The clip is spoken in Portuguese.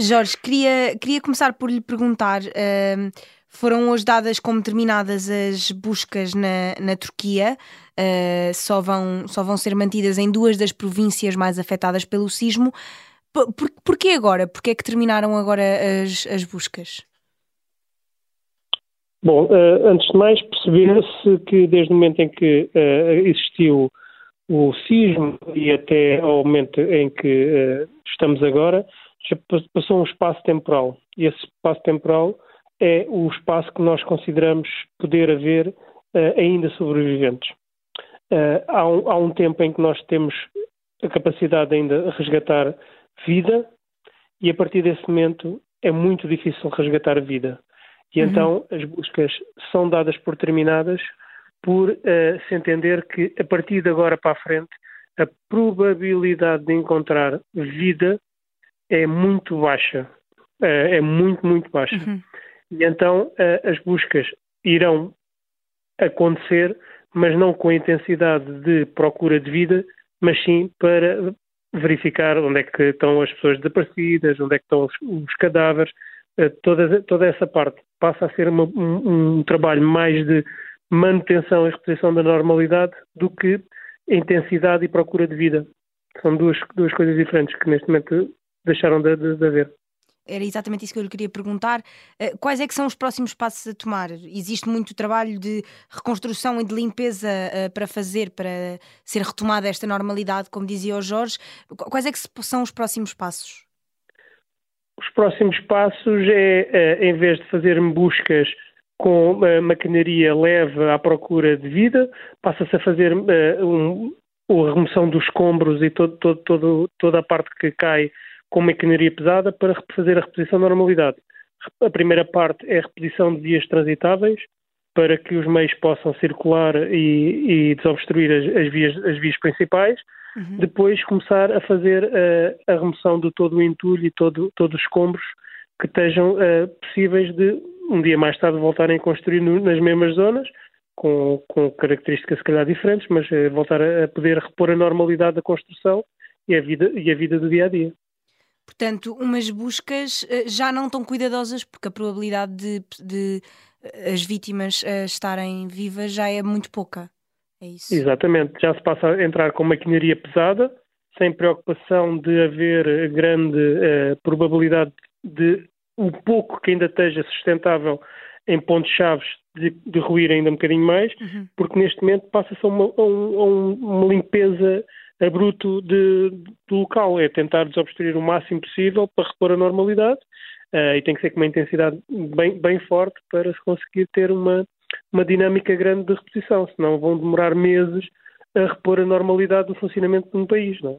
Jorge, queria, queria começar por lhe perguntar: uh, foram hoje dadas como terminadas as buscas na, na Turquia, uh, só, vão, só vão ser mantidas em duas das províncias mais afetadas pelo sismo. Por, por, porquê agora? Porquê é que terminaram agora as, as buscas? Bom, uh, antes de mais, perceber-se que desde o momento em que uh, existiu o sismo e até ao momento em que uh, estamos agora, passou um espaço temporal. E esse espaço temporal é o espaço que nós consideramos poder haver ainda sobreviventes. Há um, há, um, tempo em que nós temos a capacidade ainda de resgatar vida e a partir desse momento é muito difícil resgatar vida. E uhum. então as buscas são dadas por terminadas por uh, se entender que a partir de agora para a frente a probabilidade de encontrar vida é muito baixa. Uh, é muito, muito baixa. Uhum. E então uh, as buscas irão acontecer, mas não com a intensidade de procura de vida, mas sim para verificar onde é que estão as pessoas desaparecidas, onde é que estão os, os cadáveres, toda, toda essa parte passa a ser uma, um, um, trabalho mais de manutenção e reposição da normalidade do que intensidade e procura de vida. São duas, duas coisas diferentes que neste momento deixaram de, de, de haver. Era exatamente isso que eu lhe queria perguntar. Eh, quais é que são os próximos passos a tomar? Existe muito trabalho de reconstrução e de limpeza eh, para fazer, para ser retomada esta normalidade, como dizia o Jorge. Quais é que são os próximos passos? Os próximos passos é, é em vez de fazer buscas com maquinaria leve à procura de vida, passa-se a fazer um, a remoção dos escombros e todo, todo, todo, toda a parte que cai com maquinaria pesada para fazer a reposição da normalidade. A primeira parte é a reposição de vias transitáveis para que os meios possam circular e, e desobstruir as, as, vias, as vias principais Uhum. Depois começar a fazer uh, a remoção de todo o entulho e todo, todos os escombros que estejam uh, possíveis de um dia mais tarde voltarem a construir no, nas mesmas zonas, com, com, características se calhar diferentes, mas uh, voltar a, a, poder repor a normalidade da construção e a vida, e a vida do dia a dia. Portanto, umas buscas já não tão cuidadosas, porque a probabilidade de, de as vítimas estarem vivas já é muito pouca. É isso. Exatamente, já se passa a entrar com maquinaria pesada, sem preocupação de haver grande probabilidade de o pouco que ainda esteja sustentável em pontos-chave de, de, ruir ainda um bocadinho mais, uhum. porque neste momento passa-se a a um, a uma limpeza a bruto de, do local, é tentar desobstruir o máximo possível para repor a normalidade uh, e tem que ser com uma intensidade bem, bem forte para se conseguir ter uma, uma dinâmica grande de repetição, senão vão demorar meses a repor a normalidade do funcionamento de um país. Não é?